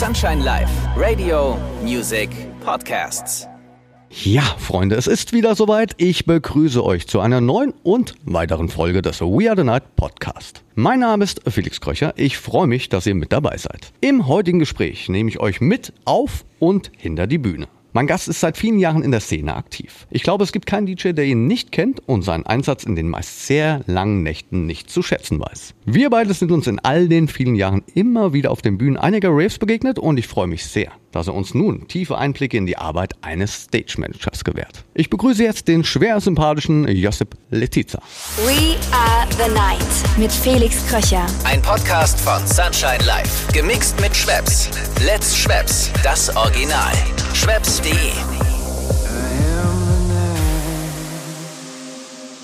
Sunshine Live, Radio, Music, Podcasts. Ja, Freunde, es ist wieder soweit. Ich begrüße euch zu einer neuen und weiteren Folge des We Are the Night Podcast. Mein Name ist Felix Kröcher. Ich freue mich, dass ihr mit dabei seid. Im heutigen Gespräch nehme ich euch mit auf und hinter die Bühne. Mein Gast ist seit vielen Jahren in der Szene aktiv. Ich glaube, es gibt keinen DJ, der ihn nicht kennt und seinen Einsatz in den meist sehr langen Nächten nicht zu schätzen weiß. Wir beide sind uns in all den vielen Jahren immer wieder auf den Bühnen einiger Raves begegnet und ich freue mich sehr, dass er uns nun tiefe Einblicke in die Arbeit eines Stage Managers gewährt. Ich begrüße jetzt den schwer sympathischen Josip Letizia. We are the night mit Felix Kröcher. Ein Podcast von Sunshine Live. Gemixt mit Schwepps. Let's Schwepps. Das Original. Schwepps.de.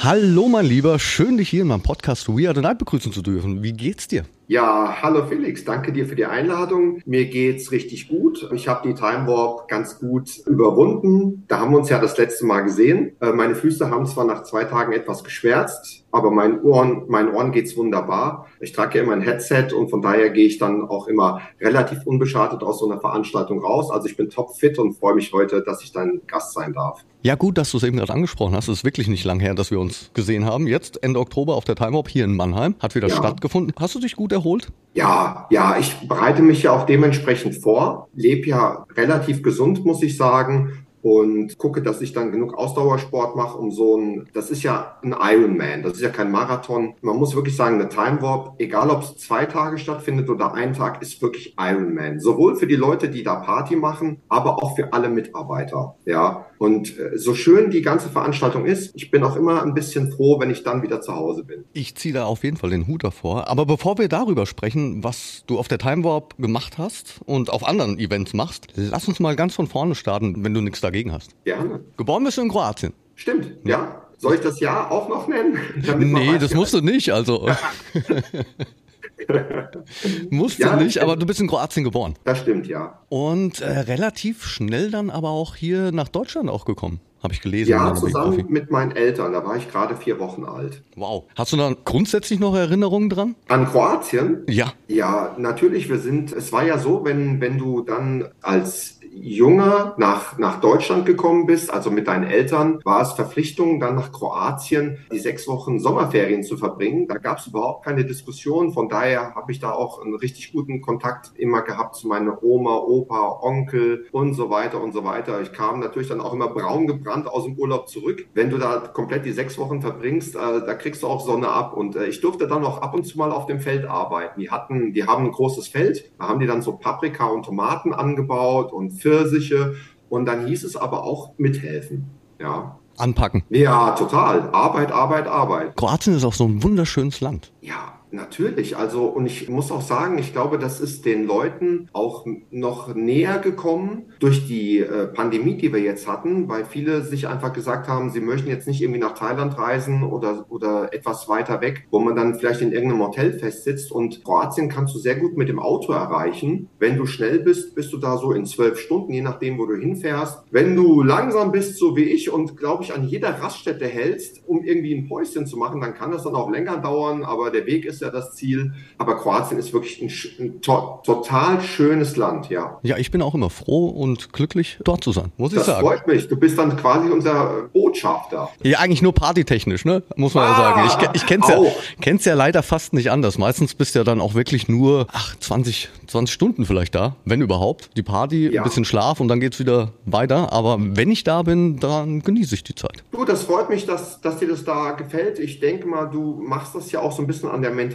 Hallo mein Lieber, schön dich hier in meinem Podcast We Are the Night begrüßen zu dürfen. Wie geht's dir? Ja, hallo Felix, danke dir für die Einladung. Mir geht's richtig gut. Ich habe die Time Warp ganz gut überwunden. Da haben wir uns ja das letzte Mal gesehen. Äh, meine Füße haben zwar nach zwei Tagen etwas geschwärzt, aber meinen Ohren, meinen Ohren geht's wunderbar. Ich trage ja immer ein Headset und von daher gehe ich dann auch immer relativ unbeschadet aus so einer Veranstaltung raus. Also ich bin topfit und freue mich heute, dass ich dein Gast sein darf. Ja gut, dass du es eben gerade angesprochen hast. Es ist wirklich nicht lang her, dass wir uns gesehen haben. Jetzt Ende Oktober auf der Time Warp hier in Mannheim. Hat wieder Ja. stattgefunden. Hast du dich gut erholt? Ja, ja, ich bereite mich ja auch dementsprechend vor, lebe ja relativ gesund, muss ich sagen. Und gucke, dass ich dann genug Ausdauersport mache, um so ein, das ist ja ein Ironman, das ist ja kein Marathon. Man muss wirklich sagen, eine Time Warp, egal ob es zwei Tage stattfindet oder ein Tag, ist wirklich Ironman. Sowohl für die Leute, die da Party machen, aber auch für alle Mitarbeiter. Ja, und äh, so schön die ganze Veranstaltung ist, ich bin auch immer ein bisschen froh, wenn ich dann wieder zu Hause bin. Ich ziehe da auf jeden Fall den Hut davor. Aber bevor wir darüber sprechen, was du auf der Time Warp gemacht hast und auf anderen Events machst, lass uns mal ganz von vorne starten, wenn du nichts dagegen hast. Gerne. Geboren bist du in Kroatien. Stimmt, ja. Soll ich das Jahr auch noch nennen? Nee, das musst du nicht, also. musst Ja, du nicht, aber du bist in Kroatien geboren. Das stimmt, ja. Und äh, relativ schnell dann aber auch hier nach Deutschland auch gekommen, habe ich gelesen. Ja, zusammen mit meinen Eltern. Da war ich gerade vier Wochen alt. Wow. Hast du da grundsätzlich noch Erinnerungen dran? An Kroatien? Ja. Ja, natürlich. Wir sind, es war ja so, wenn, wenn du dann als Junger nach, nach Deutschland gekommen bist, also mit deinen Eltern, war es Verpflichtung, dann nach Kroatien die sechs Wochen Sommerferien zu verbringen. Da gab es überhaupt keine Diskussion. Von daher habe ich da auch einen richtig guten Kontakt immer gehabt zu meiner Oma, Opa, Onkel und so weiter und so weiter. Ich kam natürlich dann auch immer braun gebrannt aus dem Urlaub zurück. Wenn du da komplett die sechs Wochen verbringst, äh, da kriegst du auch Sonne ab. Und äh, ich durfte dann auch ab und zu mal auf dem Feld arbeiten. Die hatten, die haben ein großes Feld. Da haben die dann so Paprika und Tomaten angebaut und Pfirsiche. Und dann hieß es aber auch mithelfen. Ja. Anpacken. Ja, total. Arbeit, Arbeit, Arbeit. Kroatien ist auch so ein wunderschönes Land. Ja, natürlich. Also, und ich muss auch sagen, ich glaube, das ist den Leuten auch noch näher gekommen durch die äh, Pandemie, die wir jetzt hatten, weil viele sich einfach gesagt haben, sie möchten jetzt nicht irgendwie nach Thailand reisen oder, oder etwas weiter weg, wo man dann vielleicht in irgendeinem Hotel festsitzt. Und Kroatien kannst du sehr gut mit dem Auto erreichen. Wenn du schnell bist, bist du da so in zwölf Stunden, je nachdem, wo du hinfährst. Wenn du langsam bist, so wie ich, und glaube ich, an jeder Raststätte hältst, um irgendwie ein Päuschen zu machen, dann kann das dann auch länger dauern, aber der Weg ist ja das Ziel. Aber Kroatien ist wirklich ein, ein to total schönes Land, ja. Ja, ich bin auch immer froh und glücklich, dort zu sein, muss ich Das sagen. freut mich. Du bist dann quasi unser Botschafter. Ja, eigentlich nur partytechnisch, ne? Muss man ja Ah, sagen. Ich, ich kenn's ja, auch. kenn's ja leider fast nicht anders. Meistens bist du ja dann auch wirklich nur, ach, 20, 20 Stunden vielleicht da, wenn überhaupt. Die Party, Ja. ein bisschen Schlaf und dann geht's wieder weiter. Aber wenn ich da bin, dann genieße ich die Zeit. Du, das freut mich, dass, dass dir das da gefällt. Ich denke mal, du machst das ja auch so ein bisschen an der Mentalität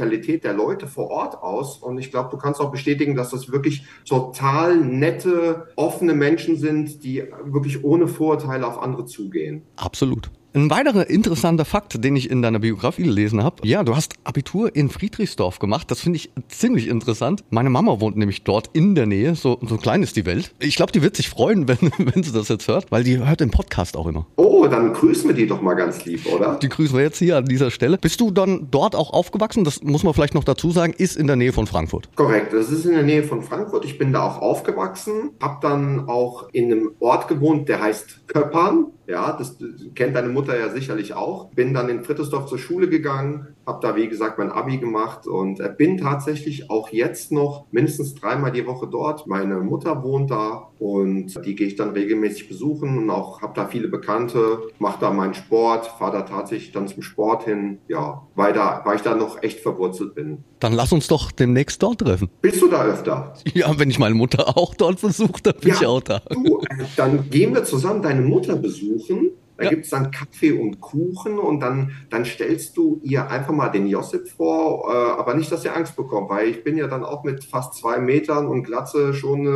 der Leute vor Ort aus. Und ich glaube, du kannst auch bestätigen, dass das wirklich total nette, offene Menschen sind, die wirklich ohne Vorurteile auf andere zugehen. Absolut. Ein weiterer interessanter Fakt, den ich in deiner Biografie gelesen habe. Ja, du hast Abitur in Friedrichsdorf gemacht. Das finde ich ziemlich interessant. Meine Mama wohnt nämlich dort in der Nähe. So, so klein ist die Welt. Ich glaube, die wird sich freuen, wenn, wenn sie das jetzt hört, weil die hört den Podcast auch immer. Oh, dann grüßen wir die doch mal ganz lieb, oder? Die grüßen wir jetzt hier an dieser Stelle. Bist du dann dort auch aufgewachsen? Das muss man vielleicht noch dazu sagen, ist in der Nähe von Frankfurt. Korrekt, das ist in der Nähe von Frankfurt. Ich bin da auch aufgewachsen, habe dann auch in einem Ort gewohnt, der heißt Köppern. Ja, das kennt deine Mutter ja sicherlich auch. Bin dann in Frittesdorf zur Schule gegangen, habe da, wie gesagt, mein Abi gemacht und äh, bin tatsächlich auch jetzt noch mindestens dreimal die Woche dort. Meine Mutter wohnt da und die gehe ich dann regelmäßig besuchen und auch habe da viele Bekannte, mache da meinen Sport, fahre da tatsächlich dann zum Sport hin, ja, weil, da, weil ich da noch echt verwurzelt bin. Dann lass uns doch demnächst dort treffen. Bist du da öfter? Ja, wenn ich meine Mutter auch dort besuche, dann bin ja, ich auch da. Du, äh, dann gehen wir zusammen deine Mutter besuchen da ja. gibt es dann Kaffee und Kuchen und dann, dann stellst du ihr einfach mal den Josip vor, äh, aber nicht, dass er Angst bekommt, weil ich bin ja dann auch mit fast zwei Metern und Glatze schon äh,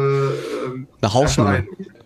eine Hausnummer.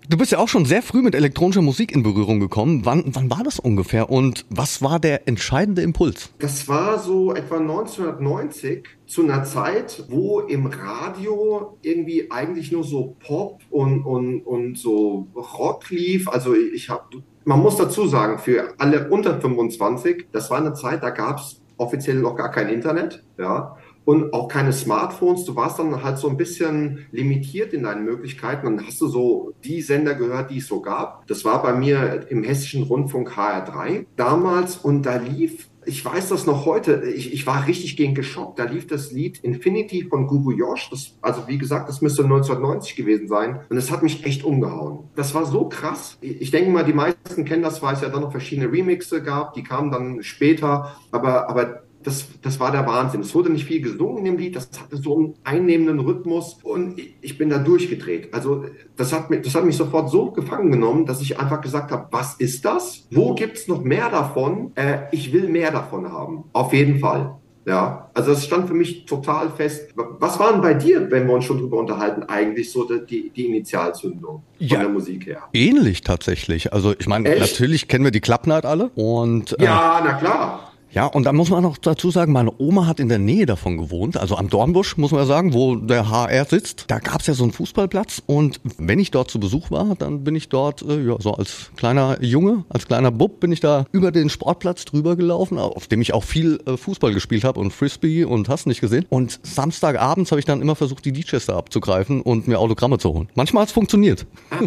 Du bist ja auch schon sehr früh mit elektronischer Musik in Berührung gekommen. Wann, wann war das ungefähr und was war der entscheidende Impuls? Das war so etwa 1990 zu einer Zeit, wo im Radio irgendwie eigentlich nur so Pop und, und, und so Rock lief. Also ich habe man muss dazu sagen, für alle unter 25, das war eine Zeit, da gab es offiziell noch gar kein Internet, ja, und auch keine Smartphones. Du warst dann halt so ein bisschen limitiert in deinen Möglichkeiten. Dann hast du so die Sender gehört, die es so gab. Das war bei mir im Hessischen Rundfunk HR3 damals und da lief ich weiß das noch heute, ich, ich war richtig gegen geschockt. Da lief das Lied Infinity von Guru Josh. Das, also wie gesagt, das müsste 1990 gewesen sein. Und es hat mich echt umgehauen. Das war so krass. Ich denke mal, die meisten kennen das, weil es ja dann noch verschiedene Remixe gab. Die kamen dann später. Aber, aber das, das war der Wahnsinn. Es wurde nicht viel gesungen in dem Lied, das hatte so einen einnehmenden Rhythmus und ich bin da durchgedreht. Also das hat, mich, das hat mich sofort so gefangen genommen, dass ich einfach gesagt habe, was ist das? Wo gibt's noch mehr davon? Äh, ich will mehr davon haben. Auf jeden Fall. Ja, also das stand für mich total fest. Was waren bei dir, wenn wir uns schon drüber unterhalten, eigentlich so die, die Initialzündung von ja, der Musik her? Ähnlich tatsächlich. Also ich meine, natürlich kennen wir die Klappnight alle und äh, ja, na klar. Ja, und da muss man noch dazu sagen, meine Oma hat in der Nähe davon gewohnt, also am Dornbusch, muss man ja sagen, wo der HR sitzt. Da gab's ja so einen Fußballplatz und wenn ich dort zu Besuch war, dann bin ich dort, äh, ja, so als kleiner Junge, als kleiner Bub, bin ich da über den Sportplatz drüber gelaufen, auf dem ich auch viel äh, Fußball gespielt habe und Frisbee und hast nicht gesehen. Und Samstagabends habe ich dann immer versucht, die da abzugreifen und mir Autogramme zu holen. Manchmal hat's funktioniert.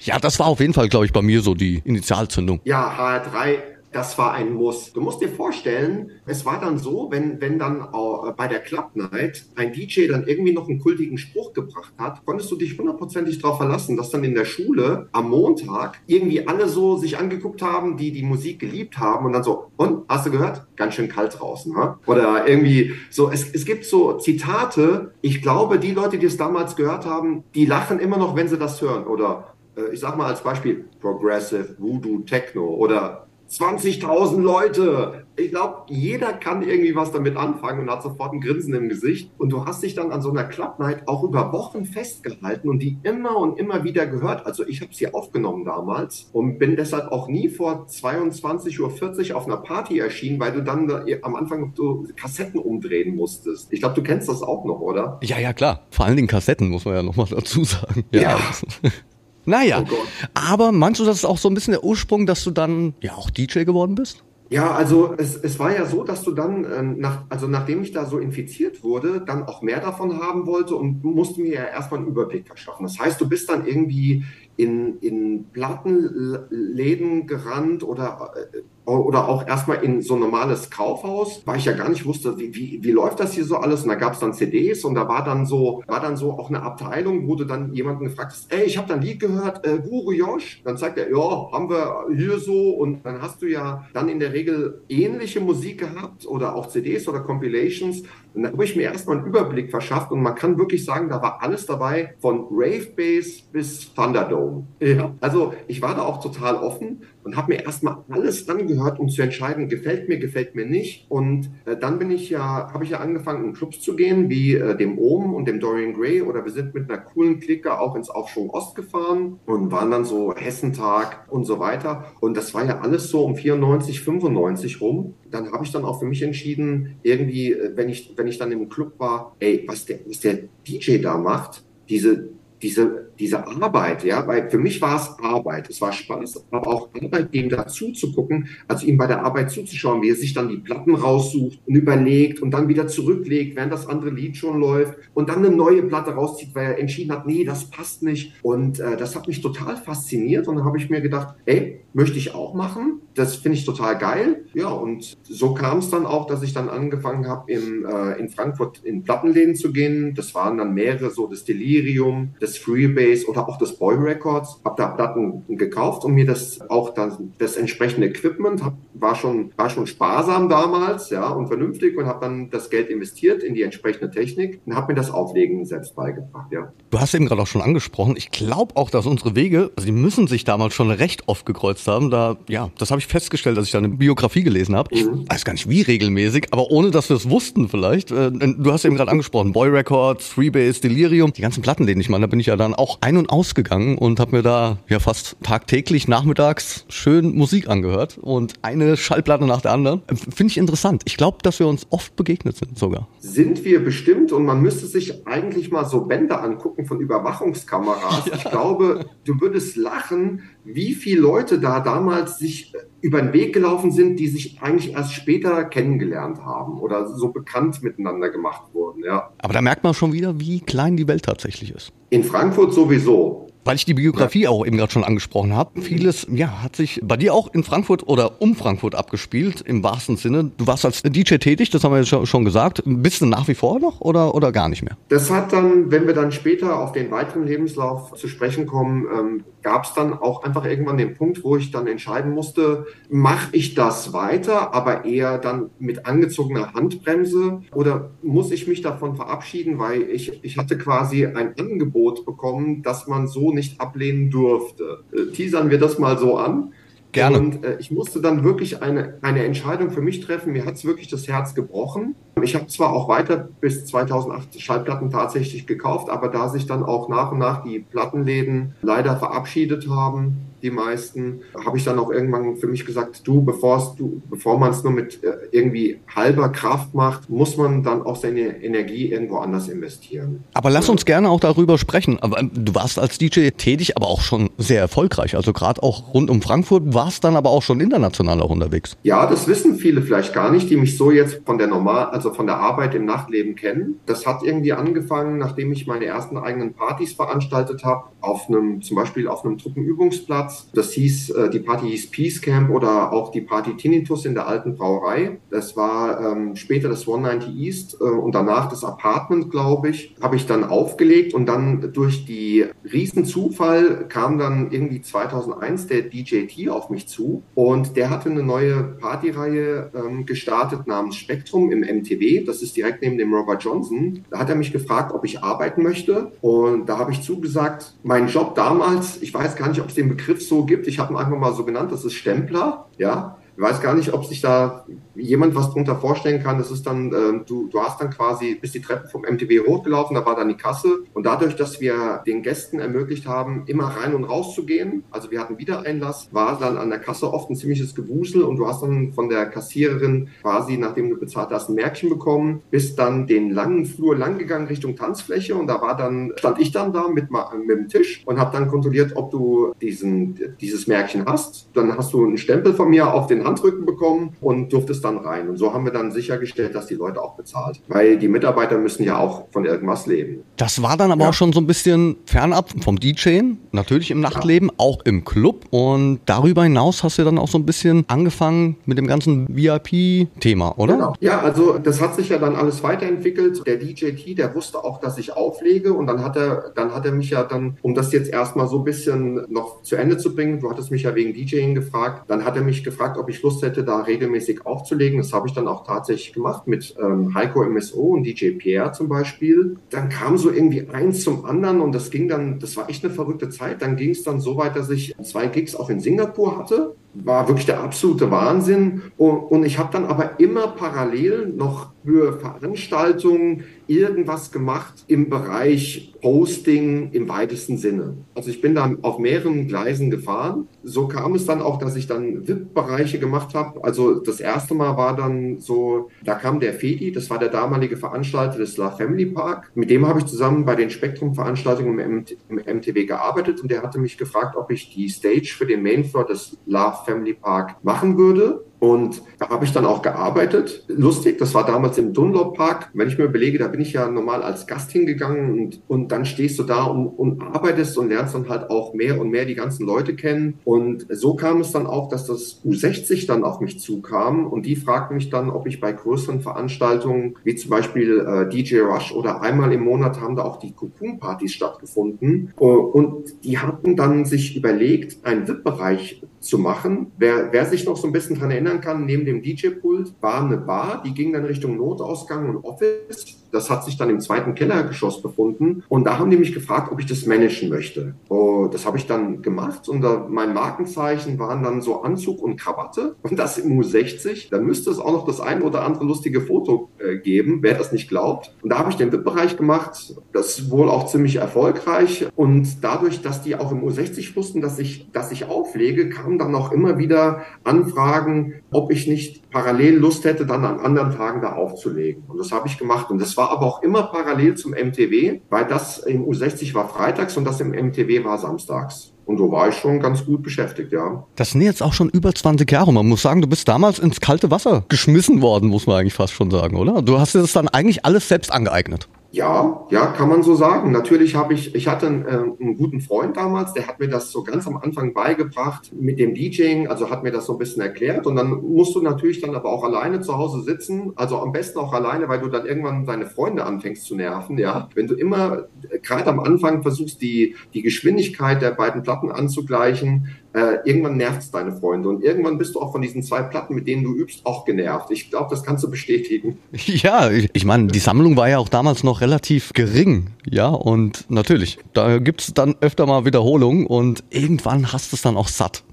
ja, das war auf jeden Fall, glaube ich, bei mir so die Initialzündung. Ja, HR3 das war ein Muss. Du musst dir vorstellen, es war dann so, wenn, wenn dann äh, bei der Club Night ein DJ dann irgendwie noch einen kultigen Spruch gebracht hat, konntest du dich hundertprozentig darauf verlassen, dass dann in der Schule am Montag irgendwie alle so sich angeguckt haben, die die Musik geliebt haben und dann so, und, hast du gehört? Ganz schön kalt draußen, ha? Oder irgendwie so, es, es gibt so Zitate, ich glaube, die Leute, die es damals gehört haben, die lachen immer noch, wenn sie das hören. Oder äh, ich sag mal als Beispiel Progressive, Voodoo, Techno oder 20.000 Leute. Ich glaube, jeder kann irgendwie was damit anfangen und hat sofort ein Grinsen im Gesicht. Und du hast dich dann an so einer Club Night auch über Wochen festgehalten und die immer und immer wieder gehört. Also ich habe sie aufgenommen damals und bin deshalb auch nie vor 22.40 Uhr auf einer Party erschienen, weil du dann am Anfang so Kassetten umdrehen musstest. Ich glaube, du kennst das auch noch, oder? Ja, ja, klar. Vor allen Dingen Kassetten, muss man ja nochmal dazu sagen. ja. ja. Naja, oh aber meinst du, das ist auch so ein bisschen der Ursprung, dass du dann ja auch DJ geworden bist? Ja, also es, es war ja so, dass du dann, ähm, nach, also nachdem ich da so infiziert wurde, dann auch mehr davon haben wollte und musste mir ja erstmal einen Überblick verschaffen. Das heißt, du bist dann irgendwie in, in Plattenläden gerannt oder äh, oder auch erstmal in so ein normales Kaufhaus, weil ich ja gar nicht wusste, wie, wie, wie läuft das hier so alles. Und da gab es dann CDs und da war dann so, war dann so auch eine Abteilung, wo du dann jemanden gefragt hast, ey, ich habe da ein Lied gehört, äh, Guru Josh. Dann sagt er, ja, haben wir hier so. Und dann hast du ja dann in der Regel ähnliche Musik gehabt oder auch CDs oder Compilations. Und da habe ich mir erstmal einen Überblick verschafft und man kann wirklich sagen, da war alles dabei, von Rave Bass bis Thunderdome. Ja. Also ich war da auch total offen und habe mir erstmal alles angehört, um zu entscheiden, gefällt mir, gefällt mir nicht. Und äh, dann bin ich ja, habe ich ja angefangen, in Clubs zu gehen, wie äh, dem Ohm und dem Dorian Gray. Oder wir sind mit einer coolen Clique auch ins Aufschwung Ost gefahren und waren dann so Hessentag und so weiter. Und das war ja alles so um 94, 95 rum. Dann habe ich dann auch für mich entschieden, irgendwie, äh, wenn ich, wenn ich dann im Club war, ey, was der, was der DJ da macht, diese diese, diese Arbeit, ja, weil für mich war es Arbeit, es war Spaß, aber auch Arbeit, ihm dazu zu gucken, also ihm bei der Arbeit zuzuschauen, wie er sich dann die Platten raussucht und überlegt und dann wieder zurücklegt, während das andere Lied schon läuft und dann eine neue Platte rauszieht, weil er entschieden hat, nee, das passt nicht. Und äh, das hat mich total fasziniert und dann habe ich mir gedacht, ey, möchte ich auch machen. Das finde ich total geil. Ja, und so kam es dann auch, dass ich dann angefangen habe, äh, in Frankfurt in Plattenläden zu gehen. Das waren dann mehrere, so das Delirium, das Freebase oder auch das Boy Records. Habe da Platten gekauft und mir das auch dann das entsprechende Equipment hab, war schon war schon sparsam damals, ja und vernünftig und habe dann das Geld investiert in die entsprechende Technik und habe mir das Auflegen selbst beigebracht. Ja. Du hast eben gerade auch schon angesprochen. Ich glaube auch, dass unsere Wege, also die müssen sich damals schon recht oft gekreuzt haben. Da ja, das habe ich festgestellt, als ich da eine Biografie gelesen habe. Ich mhm. weiß gar nicht wie regelmäßig, aber ohne dass wir es wussten vielleicht. Äh, du hast eben gerade angesprochen, Boy Records, Freebase, Delirium, die ganzen Plattenläden. Ich meine, da bin ich ja dann auch ein- und ausgegangen und habe mir da ja fast tagtäglich nachmittags schön Musik angehört und eine Schallplatte nach der anderen. Äh, finde ich interessant. Ich glaube, dass wir uns oft begegnet sind sogar. Sind wir bestimmt und man müsste sich eigentlich mal so Bänder angucken von Überwachungskameras. Ja. Ich glaube, du würdest lachen, wie viele Leute da damals sich über den Weg gelaufen sind, die sich eigentlich erst später kennengelernt haben oder so bekannt miteinander gemacht wurden, ja. Aber da merkt man schon wieder, wie klein die Welt tatsächlich ist. In Frankfurt sowieso. Weil ich die Biografie ja. auch eben gerade schon angesprochen habe. Vieles, ja, hat sich bei dir auch in Frankfurt oder um Frankfurt abgespielt, im wahrsten Sinne. Du warst als DJ tätig, das haben wir jetzt schon gesagt. Bist du nach wie vor noch oder, oder gar nicht mehr? Das hat dann, wenn wir dann später auf den weiteren Lebenslauf zu sprechen kommen, ähm, gab es dann auch einfach irgendwann den Punkt, wo ich dann entscheiden musste, mache ich das weiter, aber eher dann mit angezogener Handbremse oder muss ich mich davon verabschieden, weil ich, ich hatte quasi ein Angebot bekommen, dass man so nicht ablehnen durfte. Äh, teasern wir das mal so an. Gerne. Und äh, ich musste dann wirklich eine, eine Entscheidung für mich treffen. Mir hat es wirklich das Herz gebrochen. Ich habe zwar auch weiter bis 2008 Schallplatten tatsächlich gekauft, aber da sich dann auch nach und nach die Plattenläden leider verabschiedet haben, die meisten, habe ich dann auch irgendwann für mich gesagt, du, bevor du, bevor man es nur mit äh, irgendwie halber Kraft macht, muss man dann auch seine Energie irgendwo anders investieren. Aber lass uns gerne auch darüber sprechen. Ähm, du warst als DJ tätig, aber auch schon sehr erfolgreich. Also gerade auch rund um Frankfurt warst dann aber auch schon international auch unterwegs. Ja, das wissen viele vielleicht gar nicht, die mich so jetzt von der normal, also von der Arbeit im Nachtleben kennen. Das hat irgendwie angefangen, nachdem ich meine ersten eigenen Partys veranstaltet habe, auf einem, zum Beispiel auf einem Truppenübungsplatz Platz. Das hieß, äh, die Party hieß Peace Camp oder auch die Party Tinnitus in der alten Brauerei. Das war ähm, später das 190 East äh, und danach das Apartment, glaube ich, habe ich dann aufgelegt und dann durch die Riesenzufall kam dann irgendwie 2001 der DJ T auf mich zu und der hatte eine neue Partyreihe ähm, gestartet namens Spektrum im MTW. Das ist direkt neben dem Robert Johnson. Da hat er mich gefragt, ob ich arbeiten möchte und da habe ich zugesagt, mein Job damals, ich weiß gar nicht, ob es den Begriff so gibt. Ich habe ihn einfach mal so genannt, das ist Stempler. Ja, ich weiß gar nicht, ob sich da jemand was drunter vorstellen kann. Das ist dann, äh, du, du hast dann quasi bis die Treppen vom MTW hochgelaufen, da war dann die Kasse. Und dadurch, dass wir den Gästen ermöglicht haben, immer rein und raus zu gehen, also wir hatten Wiedereinlass, war dann an der Kasse oft ein ziemliches Gewusel und du hast dann von der Kassiererin quasi, nachdem du bezahlt hast, ein Märkchen bekommen, bist dann den langen Flur lang gegangen Richtung Tanzfläche und da war dann, stand ich dann da mit, mit dem Tisch und habe dann kontrolliert, ob du diesen, dieses Märkchen hast. Dann hast du einen Stempel von mir auf den Handrücken bekommen und durftest dann rein. Und so haben wir dann sichergestellt, dass die Leute auch bezahlt. Weil die Mitarbeiter müssen ja auch von irgendwas leben. Das war dann aber ja. auch schon so ein bisschen fernab vom DJen, natürlich im Nachtleben, ja. auch im Club. Und darüber hinaus hast du dann auch so ein bisschen angefangen mit dem ganzen VIP-Thema, oder? Genau. Ja, also das hat sich ja dann alles weiterentwickelt. Der DJT, der wusste auch, dass ich auflege und dann hat er, dann hat er mich ja dann, um das jetzt erstmal so ein bisschen noch zu Ende zu bringen, du hattest mich ja wegen DJing gefragt, dann hat er mich gefragt, ob ich Lust hätte, da regelmäßig aufzulegen. Das habe ich dann auch tatsächlich gemacht mit ähm, Heiko MSO und DJ Pierre zum Beispiel. Dann kam so irgendwie eins zum anderen und das ging dann, das war echt eine verrückte Zeit. Dann ging es dann so weit, dass ich zwei Gigs auch in Singapur hatte war wirklich der absolute Wahnsinn. Und, ich habe dann aber immer parallel noch für Veranstaltungen irgendwas gemacht im Bereich Posting im weitesten Sinne. Also ich bin dann auf mehreren Gleisen gefahren. So kam es dann auch, dass ich dann VIP-Bereiche gemacht habe. Also das erste Mal war dann so, da kam der Fedi, das war der damalige Veranstalter des La Family Park. Mit dem habe ich zusammen bei den Spektrum-Veranstaltungen im, im, MTW gearbeitet und der hatte mich gefragt, ob ich die Stage für den Mainfloor des La Family Park machen würde. Und da habe ich dann auch gearbeitet. Lustig, das war damals im Dunlop Park. Wenn ich mir überlege, da bin ich ja normal als Gast hingegangen und, und dann stehst du da und, und arbeitest und lernst dann halt auch mehr und mehr die ganzen Leute kennen. Und so kam es dann auch, dass das U60 dann auf mich zukam und die fragten mich dann, ob ich bei größeren Veranstaltungen, wie zum Beispiel äh, DJ Rush oder einmal im Monat haben da auch die Cocoon-Partys stattgefunden. Und die hatten dann sich überlegt, einen VIP-Bereich zu machen. Wer, wer sich noch so ein bisschen dran erinnern kann, neben dem DJ-Pult war eine Bar, die ging dann Richtung Notausgang und Office. Das hat sich dann im zweiten Kellergeschoss befunden. Und da haben die mich gefragt, ob ich das managen möchte. Oh, das habe ich dann gemacht. Und da, mein Markenzeichen waren dann so Anzug und Krawatte. Und das im U60. Da müsste es auch noch das ein oder andere lustige Foto äh, geben, wer das nicht glaubt. Und da habe ich den VIP-Bereich gemacht. Das wohl auch ziemlich erfolgreich. Und dadurch, dass die auch im U60 wussten, dass ich, dass ich auflege, kamen dann auch immer wieder Anfragen, ob ich nicht parallel Lust hätte, dann an anderen Tagen da aufzulegen. Und das habe ich gemacht. Und das war aber auch immer parallel zum MTW, weil das im U60 war freitags und das im MTW war samstags. Und so war ich schon ganz gut beschäftigt, ja. Das sind jetzt auch schon über 20 Jahre. Man muss sagen, du bist damals ins kalte Wasser geschmissen worden, muss man eigentlich fast schon sagen, oder? Du hast dir das dann eigentlich alles selbst angeeignet. Ja, ja, kann man so sagen. Natürlich habe ich, ich hatte einen, äh, einen, guten Freund damals, der hat mir das so ganz am Anfang beigebracht mit dem DJing, also hat mir das so ein bisschen erklärt. Und dann musst du natürlich dann aber auch alleine zu Hause sitzen, also am besten auch alleine, weil du dann irgendwann deine Freunde anfängst zu nerven, ja. Wenn du immer äh, gerade am Anfang versuchst, die, die Geschwindigkeit der beiden Platten anzugleichen, äh, irgendwann nervt es deine Freunde und irgendwann bist du auch von diesen zwei Platten, mit denen du übst, auch genervt. Ich glaube, das kannst du bestätigen. Ja, ich meine, die Sammlung war ja auch damals noch relativ gering, ja, und natürlich, da gibt es dann öfter mal Wiederholungen und irgendwann hast du es dann auch satt.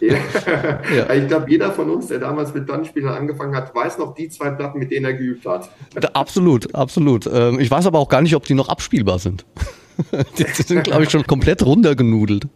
Ja. ja. Ich glaube, jeder von uns, der damals mit Bandspielern angefangen hat, weiß noch die zwei Platten, mit denen er geübt hat. Absolut, absolut. Ähm, ich weiß aber auch gar nicht, ob die noch abspielbar sind. Die sind, glaube ich, schon komplett runtergenudelt.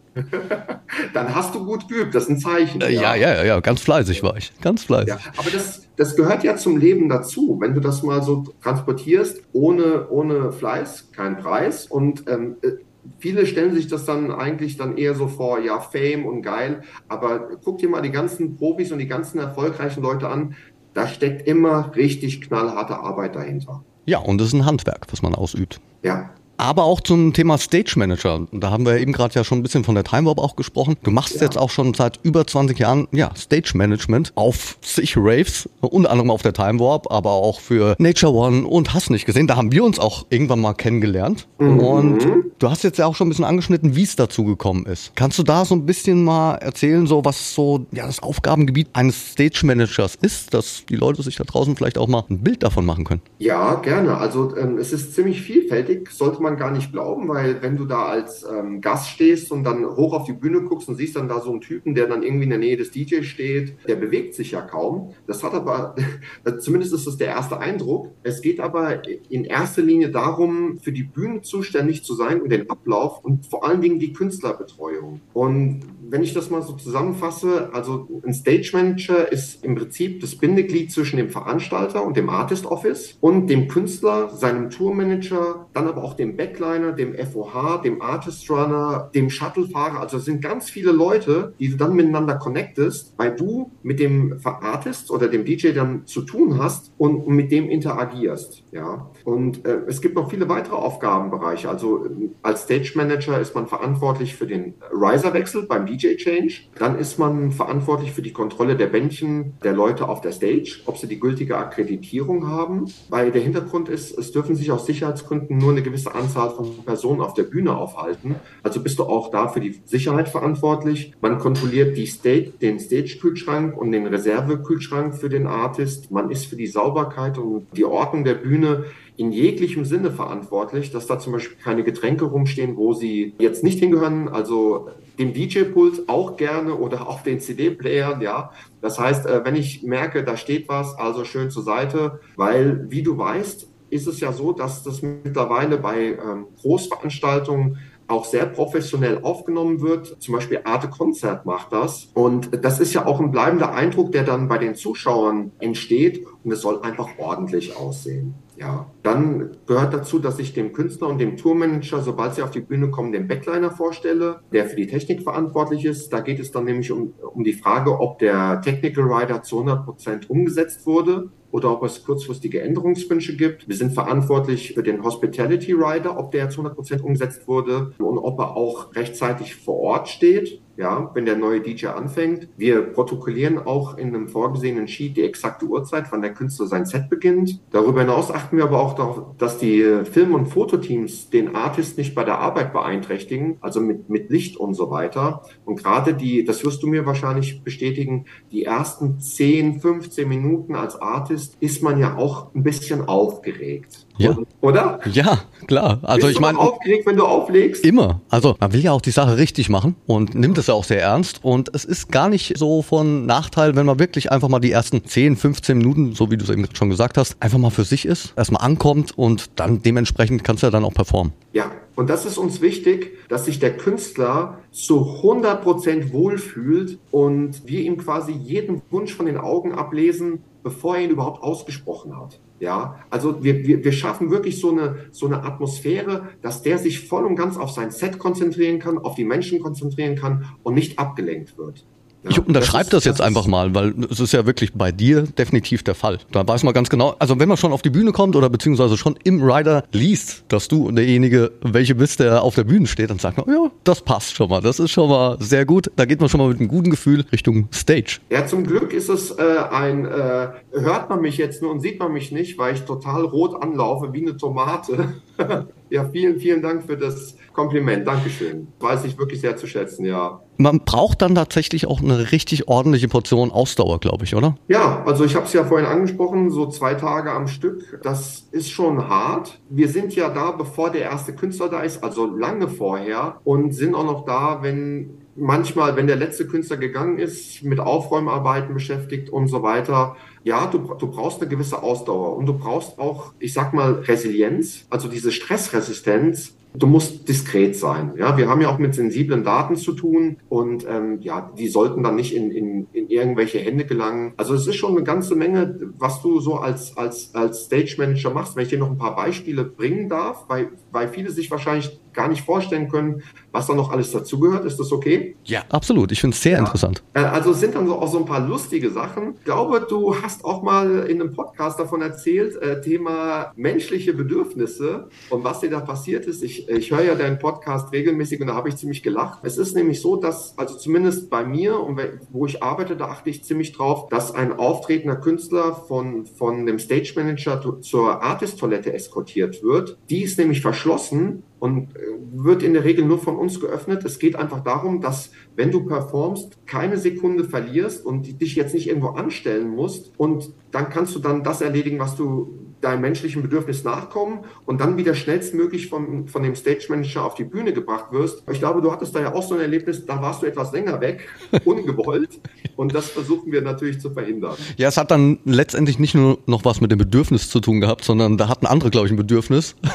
Dann hast du gut geübt, das ist ein Zeichen. Ja, ja, ja, ja, ganz fleißig war ich. Ganz fleißig. Ja, aber das, das gehört ja zum Leben dazu. Wenn du das mal so transportierst, ohne, ohne Fleiß, kein Preis. Und ähm, äh, viele stellen sich das dann eigentlich dann eher so vor, ja, Fame und geil. Aber guck dir mal die ganzen Profis und die ganzen erfolgreichen Leute an. Da steckt immer richtig knallharte Arbeit dahinter. Ja, und es ist ein Handwerk, was man ausübt. Ja, aber auch zum Thema Stage Manager. Da haben wir eben gerade ja schon ein bisschen von der Time Warp auch gesprochen. Du machst ja. jetzt auch schon seit über 20 Jahren ja, Stage Management auf sich Raves, unter anderem auf der Time Warp, aber auch für Nature One und hast nicht gesehen. Da haben wir uns auch irgendwann mal kennengelernt. Mhm. Und du hast jetzt ja auch schon ein bisschen angeschnitten, wie es dazu gekommen ist. Kannst du da so ein bisschen mal erzählen, so was so ja, das Aufgabengebiet eines Stage Managers ist, dass die Leute sich da draußen vielleicht auch mal ein Bild davon machen können? Ja, gerne. Also ähm, es ist ziemlich vielfältig, sollte man gar nicht glauben, weil wenn du da als ähm, Gast stehst und dann hoch auf die Bühne guckst und siehst dann da so einen Typen, der dann irgendwie in der Nähe des DJs steht, der bewegt sich ja kaum. Das hat aber, zumindest ist das der erste Eindruck. Es geht aber in erster Linie darum, für die Bühne zuständig zu sein und den Ablauf und vor allen Dingen die Künstlerbetreuung. Und wenn ich das mal so zusammenfasse, also ein Stage Manager ist im Prinzip das Bindeglied zwischen dem Veranstalter und dem Artist Office und dem Künstler, seinem Tourmanager, dann aber auch Backliner, dem FOH, dem Artist Runner, dem Shuttlefahrer. Also es sind ganz viele Leute, die du dann miteinander connectest, weil du mit dem Artist oder dem DJ dann zu tun hast und mit dem interagierst. Ja. Und äh, es gibt noch viele weitere Aufgabenbereiche. Also äh, als Stage Manager ist man verantwortlich für den Riserwechsel beim DJ Change. Dann ist man verantwortlich für die Kontrolle der Bändchen der Leute auf der Stage, ob sie die gültige Akkreditierung haben. Weil der Hintergrund ist, es dürfen sich aus Sicherheitsgründen nur eine gewisse Anzahl Anzahl von Personen auf der Bühne aufhalten. Also bist du auch da für die Sicherheit verantwortlich. Man kontrolliert die Stage, den Stage-Kühlschrank und den Reserve-Kühlschrank für den Artist. Man ist für die Sauberkeit und die Ordnung der Bühne in jeglichem Sinne verantwortlich, dass da zum Beispiel keine Getränke rumstehen, wo sie jetzt nicht hingehören. Also dem DJ-Pult auch gerne oder auf den CD-Playern, ja. Das heißt, äh, wenn ich merke, da steht was, also schön zur Seite, weil, wie du weißt, ist es ja so, dass das mittlerweile bei ähm, Großveranstaltungen auch sehr professionell aufgenommen wird. Zum Beispiel Arte Konzert macht das. Und das ist ja auch ein bleibender Eindruck, der dann bei den Zuschauern entsteht. Und es soll einfach ordentlich aussehen. Ja, dann gehört dazu, dass ich dem Künstler und dem Tourmanager, sobald sie auf die Bühne kommen, den Backliner vorstelle, der für die Technik verantwortlich ist. Da geht es dann nämlich um, um die Frage, ob der Technical Rider zu 100 Prozent umgesetzt wurde oder ob es kurzfristige Änderungswünsche gibt. Wir sind verantwortlich für den Hospitality Rider, ob der zu 100 Prozent umgesetzt wurde und ob er auch rechtzeitig vor Ort steht ja, wenn der neue DJ anfängt. Wir protokollieren auch in einem vorgesehenen Sheet die exakte Uhrzeit, wann der Künstler sein Set beginnt. Darüber hinaus achten wir aber auch darauf, dass die Film- und Fototeams den Artist nicht bei der Arbeit beeinträchtigen, also mit, mit Licht und so weiter. Und gerade die, das wirst du mir wahrscheinlich bestätigen, die ersten 10, 15 Minuten als Artist ist man ja auch ein bisschen aufgeregt. Ja. Oder? Ja, klar. Also Bist ich meine. aufgeregt, wenn du auflegst? Immer. Also man will ja auch die Sache richtig machen und nimmt es ja auch sehr ernst. Und es ist gar nicht so von Nachteil, wenn man wirklich einfach mal die ersten 10, 15 Minuten, so wie du es eben schon gesagt hast, einfach mal für sich ist, erstmal ankommt und dann dementsprechend kannst du ja dann auch performen. Ja, und das ist uns wichtig, dass sich der Künstler zu 100 Prozent wohlfühlt und wir ihm quasi jeden Wunsch von den Augen ablesen, bevor er ihn überhaupt ausgesprochen hat. Ja, also wir, wir, wir schaffen wirklich so eine, so eine Atmosphäre, dass der sich voll und ganz auf sein Set konzentrieren kann, auf die Menschen konzentrieren kann und nicht abgelenkt wird. Ja, ich unterschreibe das, das, jetzt das einfach mal, weil es ist ja wirklich bei dir definitiv der Fall. Da weiß man ganz genau, also wenn man schon auf die Bühne kommt oder beziehungsweise schon im Rider liest, dass du derjenige, welche bist, der auf der Bühne steht, dann sagt man, ja, das passt schon mal, das ist schon mal sehr gut. Da geht man schon mal mit einem guten Gefühl Richtung Stage. Ja, zum Glück ist es äh, ein, äh, hört man mich jetzt nur und sieht man mich nicht, weil ich total rot anlaufe wie eine Tomate. ja, vielen, vielen Dank für das Kompliment. Dankeschön. Weiß ich wirklich sehr zu schätzen, ja. Man braucht dann tatsächlich auch eine richtig ordentliche Portion Ausdauer, glaube ich, oder? Ja, also ich habe es ja vorhin angesprochen, so zwei Tage am Stück, das ist schon hart. Wir sind ja da, bevor der erste Künstler da ist, also lange vorher und sind auch noch da, wenn manchmal, wenn der letzte Künstler gegangen ist, mit Aufräumarbeiten beschäftigt und so weiter. Ja, du, du brauchst eine gewisse Ausdauer und du brauchst auch, ich sag mal, Resilienz, also diese Stressresistenz, Du musst diskret sein. Ja, wir haben ja auch mit sensiblen Daten zu tun und ähm, ja, die sollten dann nicht in, in, in irgendwelche Hände gelangen. Also es ist schon eine ganze Menge, was du so als als als Stage Manager machst. Wenn ich dir noch ein paar Beispiele bringen darf, weil weil viele sich wahrscheinlich gar nicht vorstellen können, was da noch alles dazugehört. Ist das okay? Ja, absolut. Ich finde es sehr ja. interessant. Äh, also es sind dann so auch so ein paar lustige Sachen. Ich glaube, du hast auch mal in einem Podcast davon erzählt, äh, Thema menschliche Bedürfnisse und was dir da passiert ist. Ich, ich höre ja deinen Podcast regelmäßig und da habe ich ziemlich gelacht. Es ist nämlich so, dass, also zumindest bei mir und wo ich arbeite, da achte ich ziemlich drauf, dass ein auftretender Künstler von, von dem Stage Manager zur Artist-Toilette eskortiert wird. Die ist nämlich verschlossen und äh, wird in der Regel nur von uns geöffnet. Es geht einfach darum, dass wenn du performst, keine Sekunde verlierst und dich jetzt nicht irgendwo anstellen musst und dann kannst du dann das erledigen, was du deinem menschlichen Bedürfnis nachkommen und dann wieder schnellstmöglich von, von dem Stage Manager auf die Bühne gebracht wirst. Ich glaube, du hattest da ja auch so ein Erlebnis, da warst du etwas länger weg, ungewollt. und das versuchen wir natürlich zu verhindern. Ja, es hat dann letztendlich nicht nur noch was mit dem Bedürfnis zu tun gehabt, sondern da hatten andere, glaube ich, ein Bedürfnis.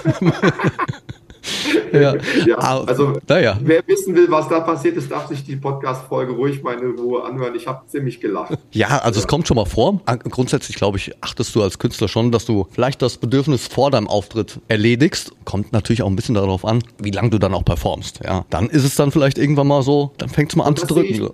ja. ja. also ja. wer wissen will, was da passiert ist, darf sich die Podcast-Folge ruhig mal in Ruhe anhören. Ich habe ziemlich gelacht. Ja, also ja. es kommt schon mal vor. Grundsätzlich, glaube ich, achtest du als Künstler schon, dass du vielleicht das Bedürfnis vor deinem Auftritt erledigst. Kommt natürlich auch ein bisschen darauf an, wie lange du dann auch performst. Ja, dann ist es dann vielleicht irgendwann mal so, dann fängt es mal an zu drücken.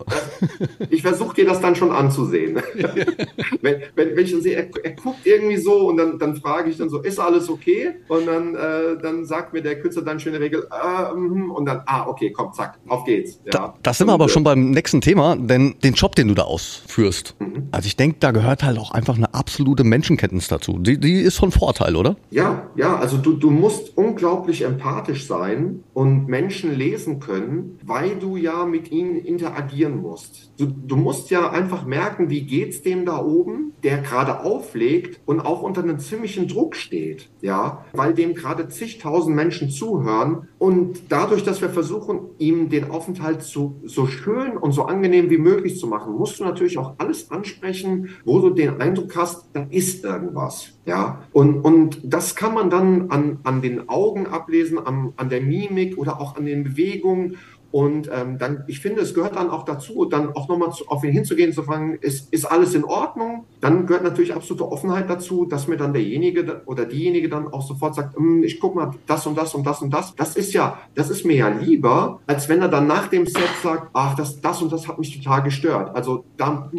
Ich, ich versuche dir das dann schon anzusehen. wenn, wenn, wenn, ich dann sehe, er, er, guckt irgendwie so und dann, dann frage ich dann so, ist alles okay? Und dann, äh, dann sagt mir der Künstler dann schöne Regel. Äh, mhm, und dann, ah, okay, komm, zack, auf geht's. Ja. Da, das sind wir aber schon beim nächsten Thema, denn den Job, den du da ausführst, mhm. also ich denke, da gehört halt auch einfach eine absolute Menschenkenntnis dazu. Die, die ist von Vorteil, oder? Ja, ja, also du, du musst unglaublich empathisch sein und Menschen lesen können, weil du ja mit ihnen interagieren musst. Du, du musst ja einfach merken, wie geht's dem da oben, der gerade auflegt und auch unter einem ziemlichen Druck steht, ja, weil dem gerade zigtausend Menschen zuhören und dadurch, dass wir versuchen, ihm den Aufenthalt so, so schön und so angenehm wie möglich zu machen, musst du natürlich auch alles ansprechen, wo du den Eindruck hast, da ist irgendwas. Ja, und, und das kann man dann an, an den Augen ablesen, an, an der Mimik oder auch an den Bewegungen und ähm, dann, ich finde, es gehört dann auch dazu, dann auch nochmal auf ihn hinzugehen, zu fragen, ist, ist alles in Ordnung? Dann gehört natürlich absolute Offenheit dazu, dass mir dann derjenige oder diejenige dann auch sofort sagt, hm, ich guck mal, das und das und das und das. Das ist ja, das ist mir ja lieber, als wenn er dann nach dem Set sagt, ach, das, das und das hat mich total gestört. Also da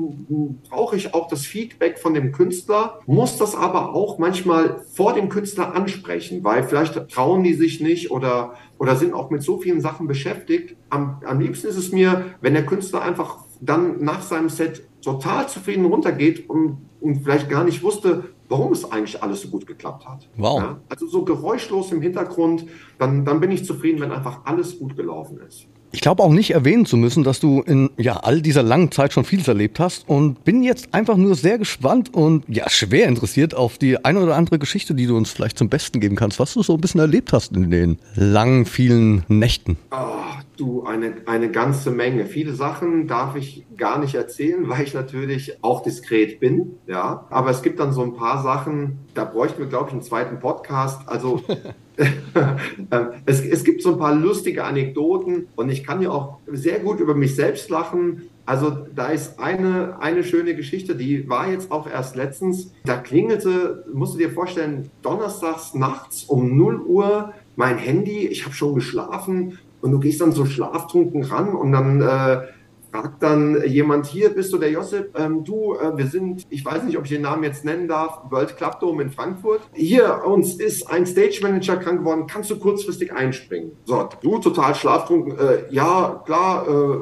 brauche ich auch das Feedback von dem Künstler, muss das aber auch manchmal vor dem Künstler ansprechen, weil vielleicht trauen die sich nicht oder oder sind auch mit so vielen Sachen beschäftigt. Am, am liebsten ist es mir, wenn der Künstler einfach dann nach seinem Set total zufrieden runtergeht und, und vielleicht gar nicht wusste, warum es eigentlich alles so gut geklappt hat. Wow. Ja, also so geräuschlos im Hintergrund, dann, dann bin ich zufrieden, wenn einfach alles gut gelaufen ist. Ich glaube auch nicht erwähnen zu müssen, dass du in ja, all dieser langen Zeit schon vieles erlebt hast und bin jetzt einfach nur sehr gespannt und ja, schwer interessiert auf die eine oder andere Geschichte, die du uns vielleicht zum Besten geben kannst, was du so ein bisschen erlebt hast in den langen, vielen Nächten. Oh, du, eine, eine ganze Menge. Viele Sachen darf ich gar nicht erzählen, weil ich natürlich auch diskret bin, ja. Aber es gibt dann so ein paar Sachen, da bräuchten wir, glaube ich, einen zweiten Podcast. Also Ähm, es, es gibt so ein paar lustige Anekdoten und ich kann ja auch sehr gut über mich selbst lachen. Also da ist eine, eine schöne Geschichte, die war jetzt auch erst letztens. Da klingelte, musst du dir vorstellen, donnerstags nachts um 0 Uhr mein Handy. Ich habe schon geschlafen und du gehst dann so schlaftrunken ran und dann äh, fragt dann jemand hier, bist du der Josip? Ähm, du, äh, wir sind, ich weiß nicht, ob ich den Namen jetzt nennen darf, World Club Dome in Frankfurt. Hier, uns ist ein Stage Manager krank geworden, kannst du kurzfristig einspringen? So, du total schlaftrunken, äh, ja, klar, äh,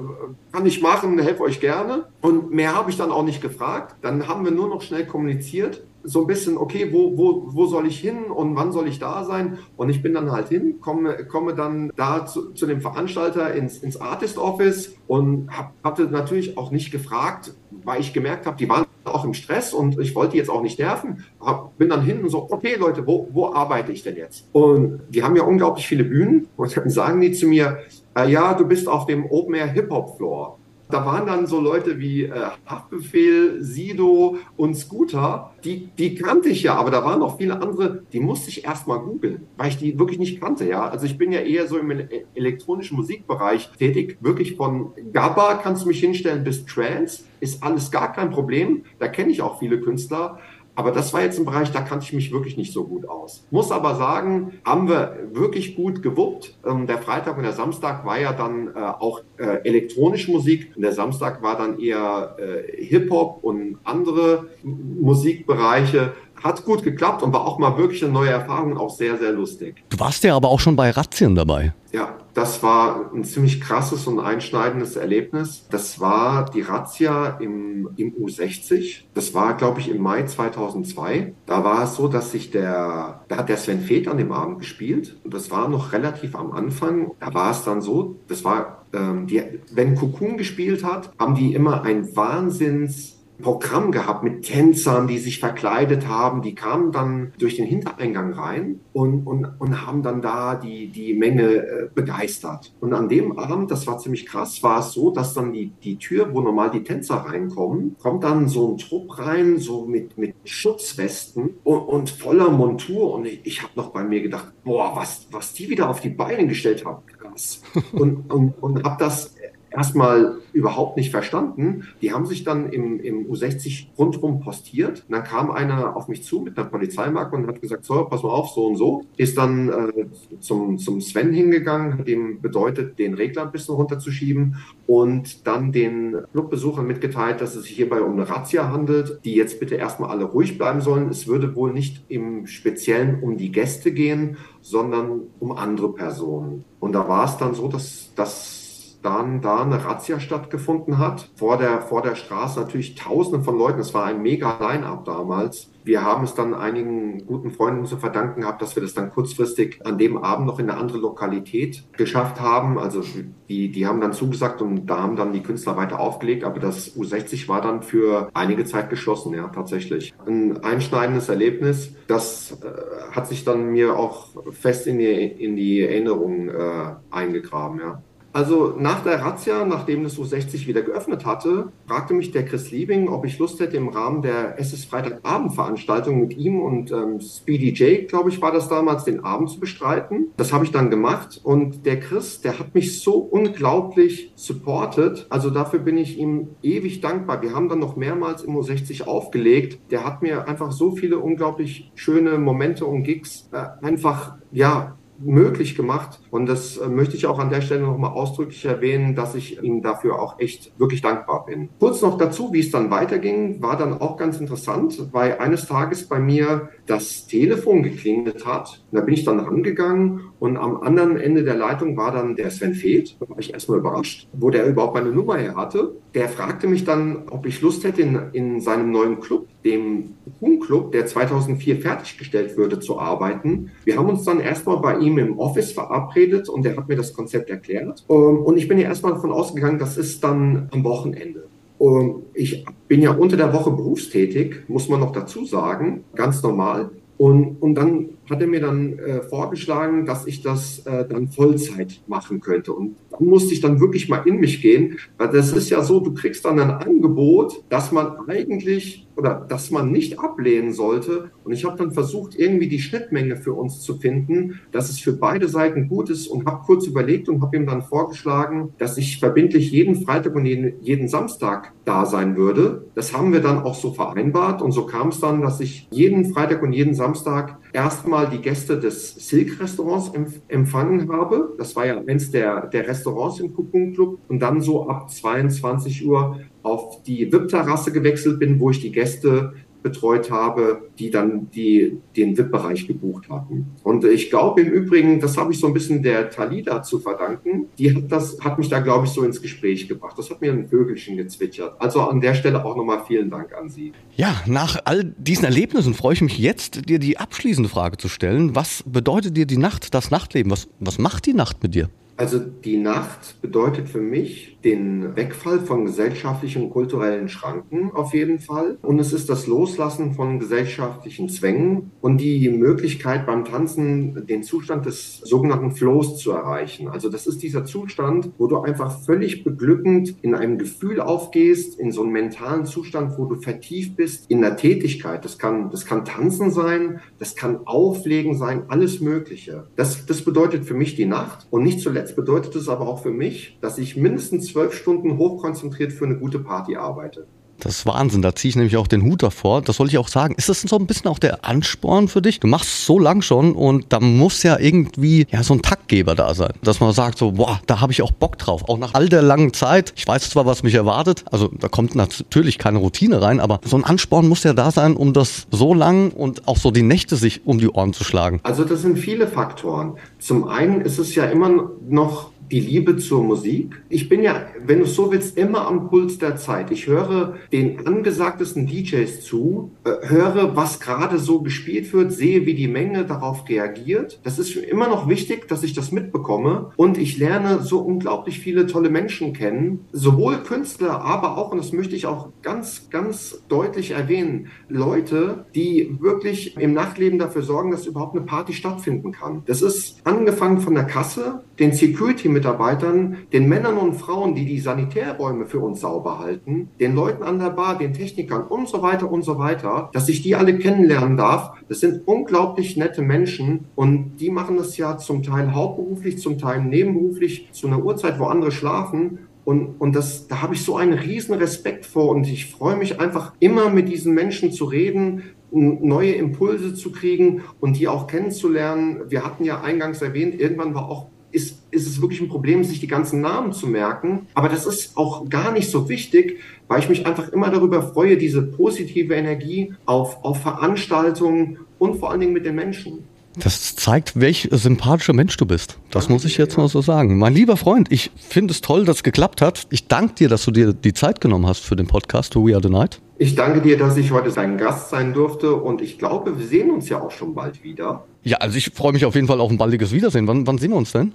kann ich machen, helfe euch gerne. Und mehr habe ich dann auch nicht gefragt. Dann haben wir nur noch schnell kommuniziert so ein bisschen, okay, wo, wo, wo soll ich hin und wann soll ich da sein? Und ich bin dann halt hin, komme, komme dann da zu, zu dem Veranstalter ins, ins Artist Office und hab, hatte natürlich auch nicht gefragt, weil ich gemerkt habe, die waren auch im Stress und ich wollte jetzt auch nicht nerven. Hab, bin dann hin und so, okay Leute, wo, wo arbeite ich denn jetzt? Und die haben ja unglaublich viele Bühnen und dann sagen die zu mir, äh, ja, du bist auf dem Open Air Hip Hop Floor. Da waren dann so Leute wie äh, Haftbefehl, Sido und Scooter, die, die kannte ich ja, aber da waren noch viele andere, die musste ich erstmal googeln, weil ich die wirklich nicht kannte, ja. Also ich bin ja eher so im elektronischen Musikbereich tätig, wirklich von GABA kannst du mich hinstellen bis Trance, ist alles gar kein Problem, da kenne ich auch viele Künstler, aber das war jetzt ein Bereich, da kannte ich mich wirklich nicht so gut aus. Muss aber sagen, haben wir wirklich gut gewuppt. Ähm, der Freitag und der Samstag war ja dann äh, auch äh, elektronische Musik. Der Samstag war dann eher äh, Hip-Hop und andere Musikbereiche. Hat gut geklappt und war auch mal wirklich eine neue Erfahrung, auch sehr, sehr lustig. Du warst ja aber auch schon bei Razzien dabei. Ja, das war ein ziemlich krasses und einschneidendes Erlebnis. Das war die Razzia im, im U60. Das war, glaube ich, im Mai 2002. Da war es so, dass sich der, da hat der Sven Feth an dem Abend gespielt. Und das war noch relativ am Anfang. Da war es dann so, das war, ähm, die, wenn Cocoon gespielt hat, haben die immer ein Wahnsinns Programm gehabt mit Tänzern, die sich verkleidet haben. Die kamen dann durch den Hintereingang rein und, und, und haben dann da die, die Menge äh, begeistert. Und an dem Abend, das war ziemlich krass, war es so, dass dann die, die Tür, wo normal die Tänzer reinkommen, kommt dann so ein Trupp rein, so mit, mit Schutzwesten und, und voller Montur. Und ich, ich habe noch bei mir gedacht, boah, was, was die wieder auf die Beine gestellt haben, krass. und und, und habe das erstmal überhaupt nicht verstanden. Die haben sich dann im, im U60 rundherum postiert. Und dann kam einer auf mich zu mit einer Polizeimarke und hat gesagt, so, pass mal auf, so und so. Ist dann äh, zum, zum Sven hingegangen, hat ihm bedeutet, den Regler ein bisschen runterzuschieben und dann den Clubbesuchern mitgeteilt, dass es sich hierbei um eine Razzia handelt, die jetzt bitte erstmal alle ruhig bleiben sollen. Es würde wohl nicht im Speziellen um die Gäste gehen, sondern um andere Personen. Und da war es dann so, dass, dass dann da eine Razzia stattgefunden hat. Vor der, vor der Straße natürlich Tausende von Leuten. Es war ein mega Line-Up damals. Wir haben es dann einigen guten Freunden zu verdanken gehabt, dass wir das dann kurzfristig an dem Abend noch in eine andere Lokalität geschafft haben. Also die, die haben dann zugesagt und da haben dann die Künstler weiter aufgelegt. Aber das U60 war dann für einige Zeit geschlossen, ja, tatsächlich. Ein einschneidendes Erlebnis. Das äh, hat sich dann mir auch fest in die, in die Erinnerung äh, eingegraben, ja. Also nach der Razzia, nachdem das U60 wieder geöffnet hatte, fragte mich der Chris Liebing, ob ich Lust hätte, im Rahmen der SS Freitagabend-Veranstaltung mit ihm und ähm, Speedy J, glaube ich, war das damals, den Abend zu bestreiten. Das habe ich dann gemacht und der Chris, der hat mich so unglaublich supportet. Also dafür bin ich ihm ewig dankbar. Wir haben dann noch mehrmals im U60 aufgelegt. Der hat mir einfach so viele unglaublich schöne Momente und Gigs äh, einfach, ja, möglich gemacht. Und das äh, möchte ich auch an der Stelle nochmal ausdrücklich erwähnen, dass ich ihm dafür auch echt wirklich dankbar bin. Kurz noch dazu, wie es dann weiterging, war dann auch ganz interessant, weil eines Tages bei mir das Telefon geklingelt hat. Da bin ich dann rangegangen und am anderen Ende der Leitung war dann der Sven Feth. Da war ich erstmal überrascht, wo der überhaupt meine Nummer her hatte. Der fragte mich dann, ob ich Lust hätte, in, in seinem neuen Club, dem Huhn Club, der 2004 fertiggestellt würde, zu arbeiten. Wir haben uns dann erstmal bei ihm im Office verabredet und er hat mir das Konzept erklärt. Ähm, und ich bin ja erstmal davon ausgegangen, das ist dann am Wochenende. Und ich bin ja unter der Woche berufstätig, muss man noch dazu sagen, ganz normal. Und, und dann hat er mir dann äh, vorgeschlagen, dass ich das äh, dann Vollzeit machen könnte. Und dann musste ich dann wirklich mal in mich gehen, weil das ist ja so, du kriegst dann ein Angebot, dass man eigentlich oder dass man nicht ablehnen sollte. Und ich habe dann versucht, irgendwie die Schnittmenge für uns zu finden, dass es für beide Seiten gut ist und habe kurz überlegt und habe ihm dann vorgeschlagen, dass ich verbindlich jeden Freitag und jeden, jeden Samstag da sein würde. Das haben wir dann auch so vereinbart und so kam es dann, dass ich jeden Freitag und jeden Samstag erstmal die Gäste des Silk-Restaurants empfangen habe. Das war ja eins der, der Restaurants im Coupon Club. Und dann so ab 22 Uhr auf die VIP-Terrasse gewechselt bin, wo ich die Gäste betreut habe, die dann die, den VIP-Bereich gebucht hatten. Und ich glaube im Übrigen, das habe ich so ein bisschen der Talida zu verdanken. Die hat das, hat mich da, glaube ich, so ins Gespräch gebracht. Das hat mir ein Vögelchen gezwitschert. Also an der Stelle auch nochmal vielen Dank an Sie. Ja, nach all diesen Erlebnissen freue ich mich jetzt, dir die abschließende Frage zu stellen. Was bedeutet dir die Nacht, das Nachtleben? Was, was macht die Nacht mit dir? Also die Nacht bedeutet für mich den Wegfall von gesellschaftlichen und kulturellen Schranken auf jeden Fall. Und es ist das Loslassen von gesellschaftlichen Zwängen und die Möglichkeit beim Tanzen den Zustand des sogenannten Flows zu erreichen. Also das ist dieser Zustand, wo du einfach völlig beglückend in einem Gefühl aufgehst, in so einen mentalen Zustand, wo du vertieft bist in der Tätigkeit. Das kann, das kann Tanzen sein, das kann Auflegen sein, alles Mögliche. Das, das bedeutet für mich die Nacht. Und nicht zuletzt bedeutet es aber auch für mich, dass ich mindestens zwölf Stunden hochkonzentriert für eine gute Party arbeite. Das ist Wahnsinn, da ziehe ich nämlich auch den Hut davor. Das soll ich auch sagen. Ist das so ein bisschen auch der Ansporn für dich? Du machst so lang schon und da muss ja irgendwie ja so ein Taktgeber da sein, dass man sagt so, boah, da habe ich auch Bock drauf. Auch nach all der langen Zeit. Ich weiß zwar, was mich erwartet, also da kommt natürlich keine Routine rein, aber so ein Ansporn muss ja da sein, um das so lang und auch so die Nächte sich um die Ohren zu schlagen. Also das sind viele Faktoren. Zum einen ist es ja immer noch die Liebe zur Musik. Ich bin ja, wenn du so willst, immer am Puls der Zeit. Ich höre den angesagtesten DJs zu, äh, höre, was gerade so gespielt wird, sehe, wie die Menge darauf reagiert. Das ist immer noch wichtig, dass ich das mitbekomme. Und ich lerne so unglaublich viele tolle Menschen kennen, sowohl Künstler, aber auch, und das möchte ich auch ganz, ganz deutlich erwähnen, Leute, die wirklich im Nachtleben dafür sorgen, dass überhaupt eine Party stattfinden kann. Das ist angefangen von der Kasse, den Security mit Mitarbeitern, den Männern und Frauen, die die Sanitärräume für uns sauber halten, den Leuten an der Bar, den Technikern und so weiter und so weiter, dass ich die alle kennenlernen darf. Das sind unglaublich nette Menschen und die machen das ja zum Teil hauptberuflich, zum Teil nebenberuflich, zu einer Uhrzeit, wo andere schlafen Und, und das, da habe ich so einen riesen Respekt vor und ich freue mich einfach immer mit diesen Menschen zu reden, neue Impulse zu kriegen und die auch kennenzulernen. Wir hatten ja eingangs erwähnt, irgendwann war auch ist, ist es wirklich ein Problem, sich die ganzen Namen zu merken. Aber das ist auch gar nicht so wichtig, weil ich mich einfach immer darüber freue, diese positive Energie auf, auf Veranstaltungen und vor allen Dingen mit den Menschen. Das zeigt, welch sympathischer Mensch du bist. Das muss ich jetzt mal so sagen. Mein lieber Freund, ich finde es toll, dass es geklappt hat. Ich danke dir, dass du dir die Zeit genommen hast für den Podcast We Are the Night. Ich danke dir, dass ich heute dein Gast sein durfte und ich glaube, wir sehen uns ja auch schon bald wieder. Ja, also ich freue mich auf jeden Fall auf ein baldiges Wiedersehen. Wann, wann sehen wir uns denn?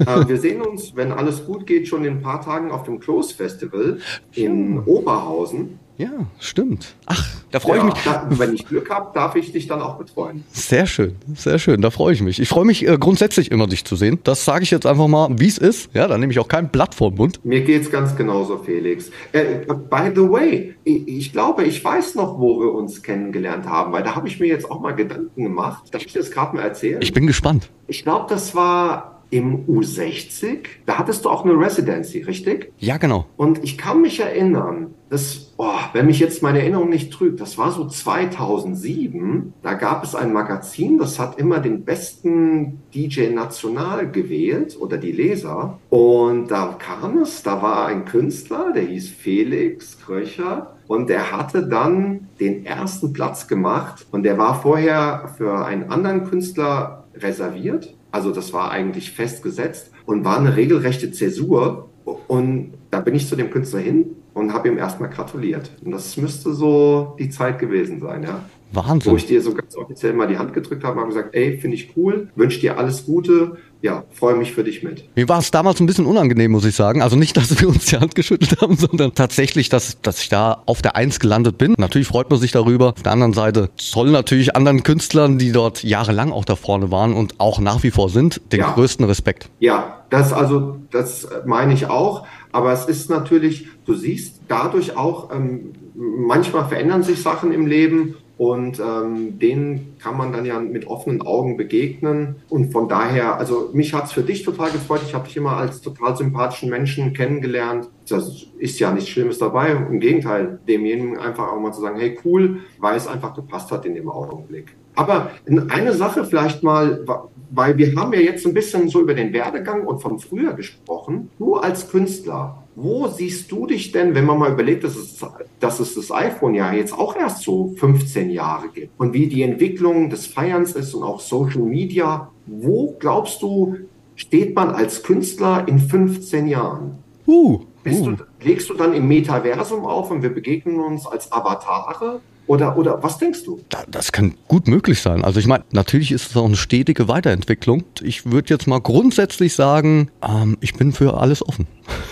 Äh, wir sehen uns, wenn alles gut geht, schon in ein paar Tagen auf dem Close Festival in Oberhausen. Ja, stimmt. Ach, da freue ja, ich mich. Da, wenn ich Glück habe, darf ich dich dann auch betreuen. Sehr schön, sehr schön. Da freue ich mich. Ich freue mich äh, grundsätzlich immer, dich zu sehen. Das sage ich jetzt einfach mal, wie es ist. Ja, da nehme ich auch kein Blatt vor den Mund. Mir geht es ganz genauso, Felix. Äh, by the way, ich, ich, glaube, ich weiß noch, wo wir uns kennengelernt haben, weil da habe ich mir jetzt auch mal Gedanken gemacht. Darf ich dir das gerade mal erzählen? Ich bin gespannt. Ich glaube, das war im U60. Da hattest du auch eine Residency, richtig? Ja, genau. Und ich kann mich erinnern, dass, oh, wenn mich jetzt meine Erinnerung nicht trügt, das war so 2007. Da gab es ein Magazin, das hat immer den besten DJ national gewählt oder die Leser. Und da kam es, da war ein Künstler, der hieß Felix Kröcher. Und der hatte dann den ersten Platz gemacht. Und der war vorher für einen anderen Künstler reserviert. Also das war eigentlich festgesetzt und war eine regelrechte Zäsur. Und da bin ich zu dem Künstler hin und habe ihm erstmal gratuliert. Und das müsste so die Zeit gewesen sein, ja. Wahnsinn. Wo ich dir so ganz offiziell mal die Hand gedrückt habe und gesagt, ey, finde ich cool, wünsche dir alles Gute, ja, freue mich für dich mit. Mir war es damals ein bisschen unangenehm, muss ich sagen. Also nicht, dass wir uns die Hand geschüttelt haben, sondern tatsächlich, dass, dass ich da auf der Eins gelandet bin. Natürlich freut man sich darüber. Auf der anderen Seite soll natürlich anderen Künstlern, die dort jahrelang auch da vorne waren und auch nach wie vor sind, den ja. größten Respekt. Ja, das also, das meine ich auch. Aber es ist natürlich, du siehst dadurch auch, ähm, manchmal verändern sich Sachen im Leben und ähm, denen kann man dann ja mit offenen Augen begegnen. Und von daher, also mich hat's für dich total gefreut. Ich habe dich immer als total sympathischen Menschen kennengelernt. Das ist ja nichts Schlimmes dabei. Im Gegenteil, demjenigen einfach auch mal zu sagen, hey cool, weil es einfach gepasst hat in dem Augenblick. Aber eine Sache vielleicht mal, weil wir haben ja jetzt ein bisschen so über den Werdegang und von früher gesprochen. Du als Künstler, wo siehst du dich denn, wenn man mal überlegt, dass es, dass es das iPhone ja jetzt auch erst so 15 Jahre gibt und wie die Entwicklung des Feierns ist und auch Social Media, wo glaubst du, steht man als Künstler in 15 Jahren? Uh, uh. Du, legst du dann im Metaversum auf und wir begegnen uns als Avatare? Oder, oder was denkst du? Das kann gut möglich sein. Also ich meine, natürlich ist es auch eine stetige Weiterentwicklung. Ich würde jetzt mal grundsätzlich sagen, ähm, ich bin für alles offen.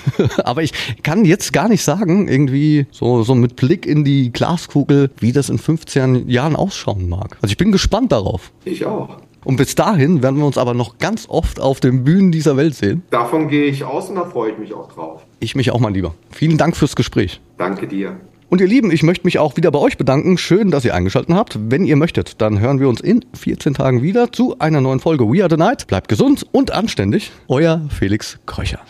Aber ich kann jetzt gar nicht sagen, irgendwie so, so mit Blick in die Glaskugel, wie das in 15 Jahren ausschauen mag. Also ich bin gespannt darauf. Ich auch. Und bis dahin werden wir uns aber noch ganz oft auf den Bühnen dieser Welt sehen. Davon gehe ich aus und da freue ich mich auch drauf. Ich mich auch mal lieber. Vielen Dank fürs Gespräch. Danke dir. Und ihr Lieben, ich möchte mich auch wieder bei euch bedanken. Schön, dass ihr eingeschaltet habt. Wenn ihr möchtet, dann hören wir uns in 14 Tagen wieder zu einer neuen Folge We Are the Night. Bleibt gesund und anständig. Euer Felix Kröcher.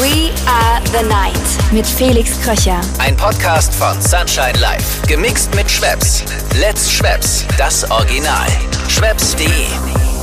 We Are the Night mit Felix Kröcher. Ein Podcast von Sunshine Life. Gemixt mit Schwepps. Let's Schwepps. Das Original. Schwepps.de